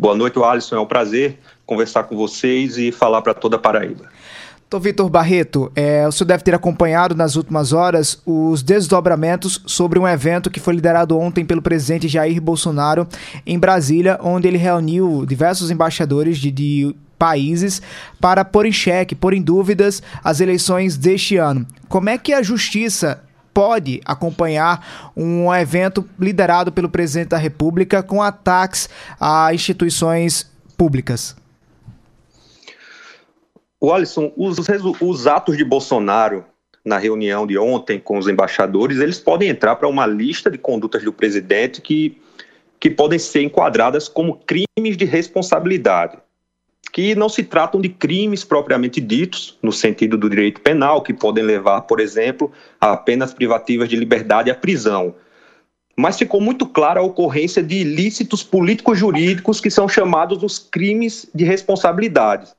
Boa noite, Alisson. É um prazer conversar com vocês e falar para toda a Paraíba. Doutor Vitor Barreto, é, o senhor deve ter acompanhado nas últimas horas os desdobramentos sobre um evento que foi liderado ontem pelo presidente Jair Bolsonaro em Brasília, onde ele reuniu diversos embaixadores de, de países para pôr em xeque, pôr em dúvidas as eleições deste ano. Como é que a justiça pode acompanhar um evento liderado pelo presidente da República com ataques a instituições públicas? O Alisson, os, os atos de Bolsonaro na reunião de ontem com os embaixadores, eles podem entrar para uma lista de condutas do presidente que, que podem ser enquadradas como crimes de responsabilidade que não se tratam de crimes propriamente ditos, no sentido do direito penal, que podem levar, por exemplo, a penas privativas de liberdade à prisão. Mas ficou muito clara a ocorrência de ilícitos políticos jurídicos que são chamados os crimes de responsabilidade,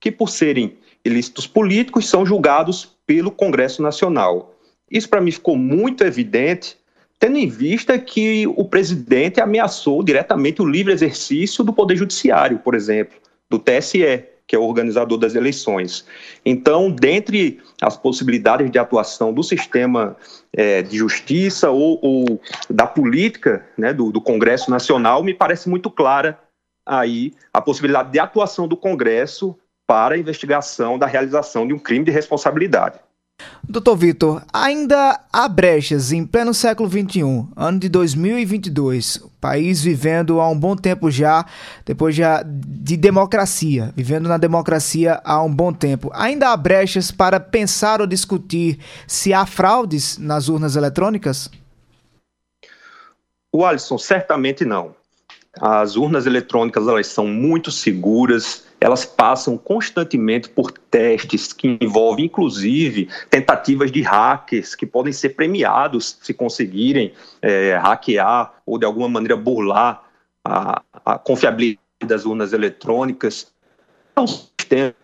que, por serem ilícitos políticos, são julgados pelo Congresso Nacional. Isso, para mim, ficou muito evidente, tendo em vista que o presidente ameaçou diretamente o livre exercício do Poder Judiciário, por exemplo do TSE, que é o organizador das eleições. Então, dentre as possibilidades de atuação do sistema é, de justiça ou, ou da política né, do, do, Congresso Nacional, me parece muito clara aí a possibilidade de atuação do Congresso para a investigação da realização de um crime de responsabilidade. Doutor Vitor, ainda há brechas em pleno século XXI, ano de 2022, o país vivendo há um bom tempo já, depois já de democracia, vivendo na democracia há um bom tempo. Ainda há brechas para pensar ou discutir se há fraudes nas urnas eletrônicas? O Alisson, certamente não. As urnas eletrônicas elas são muito seguras, elas passam constantemente por testes que envolvem, inclusive, tentativas de hackers que podem ser premiados se conseguirem é, hackear ou, de alguma maneira, burlar a, a confiabilidade das urnas eletrônicas. Um sistema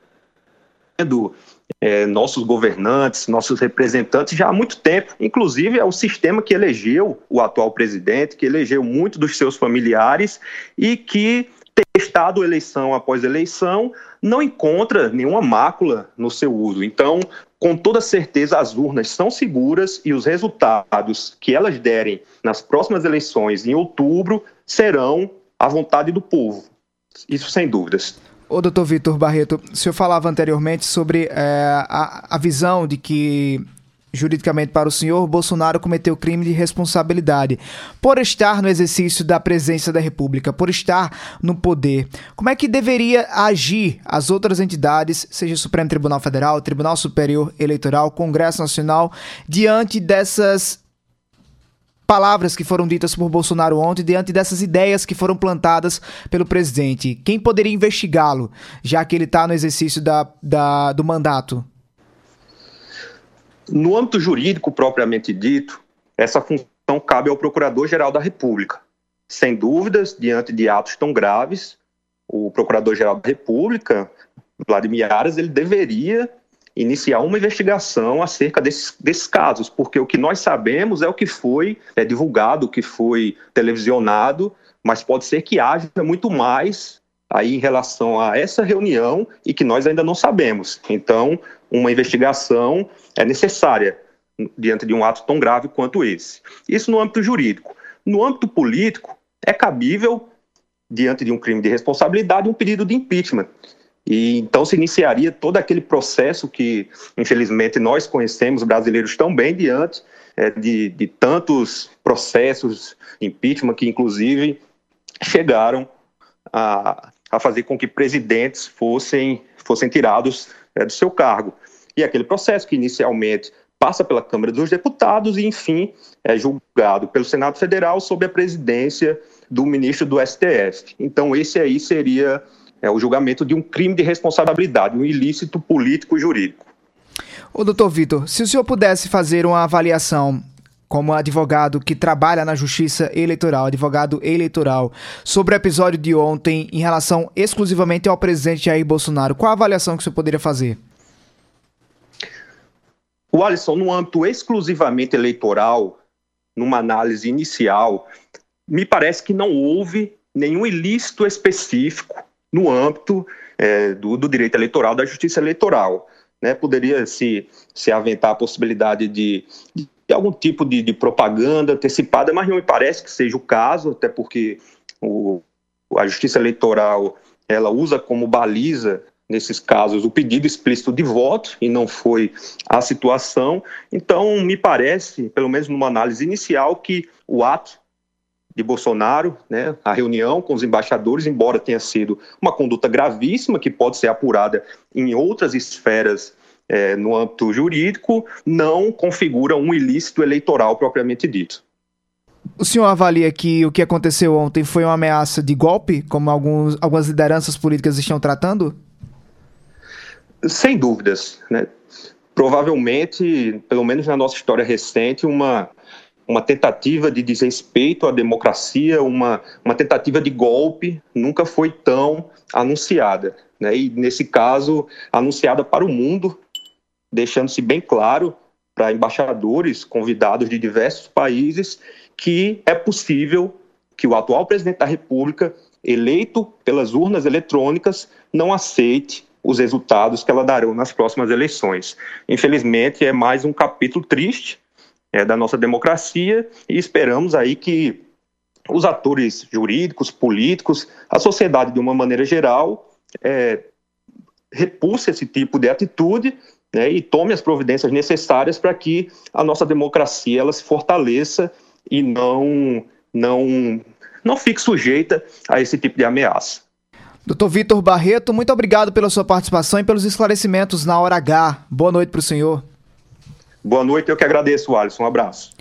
é, nossos governantes, nossos representantes já há muito tempo. Inclusive, é o sistema que elegeu o atual presidente, que elegeu muito dos seus familiares e que testado eleição após eleição, não encontra nenhuma mácula no seu uso. Então, com toda certeza, as urnas são seguras e os resultados que elas derem nas próximas eleições, em outubro, serão à vontade do povo. Isso sem dúvidas. O doutor Vitor Barreto, o senhor falava anteriormente sobre é, a, a visão de que juridicamente para o senhor, Bolsonaro cometeu crime de responsabilidade por estar no exercício da presença da República, por estar no poder. Como é que deveria agir as outras entidades, seja o Supremo Tribunal Federal, Tribunal Superior Eleitoral, Congresso Nacional, diante dessas palavras que foram ditas por Bolsonaro ontem, diante dessas ideias que foram plantadas pelo presidente? Quem poderia investigá-lo, já que ele está no exercício da, da, do mandato? No âmbito jurídico propriamente dito, essa função cabe ao Procurador-Geral da República. Sem dúvidas, diante de atos tão graves, o Procurador-Geral da República, Vladimir Aras, ele deveria iniciar uma investigação acerca desses, desses, casos, porque o que nós sabemos é o que foi é, divulgado, o que foi televisionado, mas pode ser que haja muito mais aí em relação a essa reunião e que nós ainda não sabemos. Então, uma investigação é necessária diante de um ato tão grave quanto esse. Isso no âmbito jurídico. No âmbito político, é cabível, diante de um crime de responsabilidade, um pedido de impeachment. E então se iniciaria todo aquele processo que, infelizmente, nós conhecemos, brasileiros, tão bem diante é, de, de tantos processos impeachment que, inclusive, chegaram a, a fazer com que presidentes fossem, fossem tirados é, do seu cargo. E aquele processo que inicialmente passa pela Câmara dos Deputados e, enfim, é julgado pelo Senado Federal sob a presidência do ministro do STF. Então, esse aí seria é, o julgamento de um crime de responsabilidade, um ilícito político e jurídico. Ô, doutor Vitor, se o senhor pudesse fazer uma avaliação como advogado que trabalha na justiça eleitoral, advogado eleitoral, sobre o episódio de ontem em relação exclusivamente ao presidente Jair Bolsonaro, qual a avaliação que senhor poderia fazer? O Alisson, no âmbito exclusivamente eleitoral, numa análise inicial, me parece que não houve nenhum ilícito específico no âmbito é, do, do, direito eleitoral, da justiça eleitoral. Né? Poderia se, se aventar a possibilidade de, de algum tipo de, de, propaganda antecipada, mas não me parece que seja o caso, até porque o, a justiça eleitoral ela usa como baliza nesses casos o pedido explícito de voto e não foi a situação. Então, me parece, pelo menos numa análise inicial, que o ato de Bolsonaro, né, a reunião com os embaixadores, embora tenha sido uma conduta gravíssima que pode ser apurada em outras esferas é, no âmbito jurídico, não configura um ilícito eleitoral propriamente dito. O senhor avalia que o que aconteceu ontem foi uma ameaça de golpe, como alguns, algumas lideranças políticas estão tratando? Sem dúvidas. Né? Provavelmente, pelo menos na nossa história recente, uma uma tentativa de desrespeito à democracia, uma, uma tentativa de golpe, nunca foi tão anunciada. Né? E, nesse caso, anunciada para o mundo, deixando-se bem claro para embaixadores convidados de diversos países que é possível que o atual presidente da República, eleito pelas urnas eletrônicas, não aceite os resultados que ela dará nas próximas eleições. Infelizmente, é mais um capítulo triste é, da nossa democracia e esperamos aí que os atores jurídicos, políticos, a sociedade de uma maneira geral, é, repulse esse tipo de atitude né, e tome as providências necessárias para que a nossa democracia ela se fortaleça e não, não, não fique sujeita a esse tipo de ameaça. Doutor Vitor Barreto, muito obrigado pela sua participação e pelos esclarecimentos na hora H. Boa noite para o senhor. Boa noite, eu que agradeço, Alisson. Um abraço.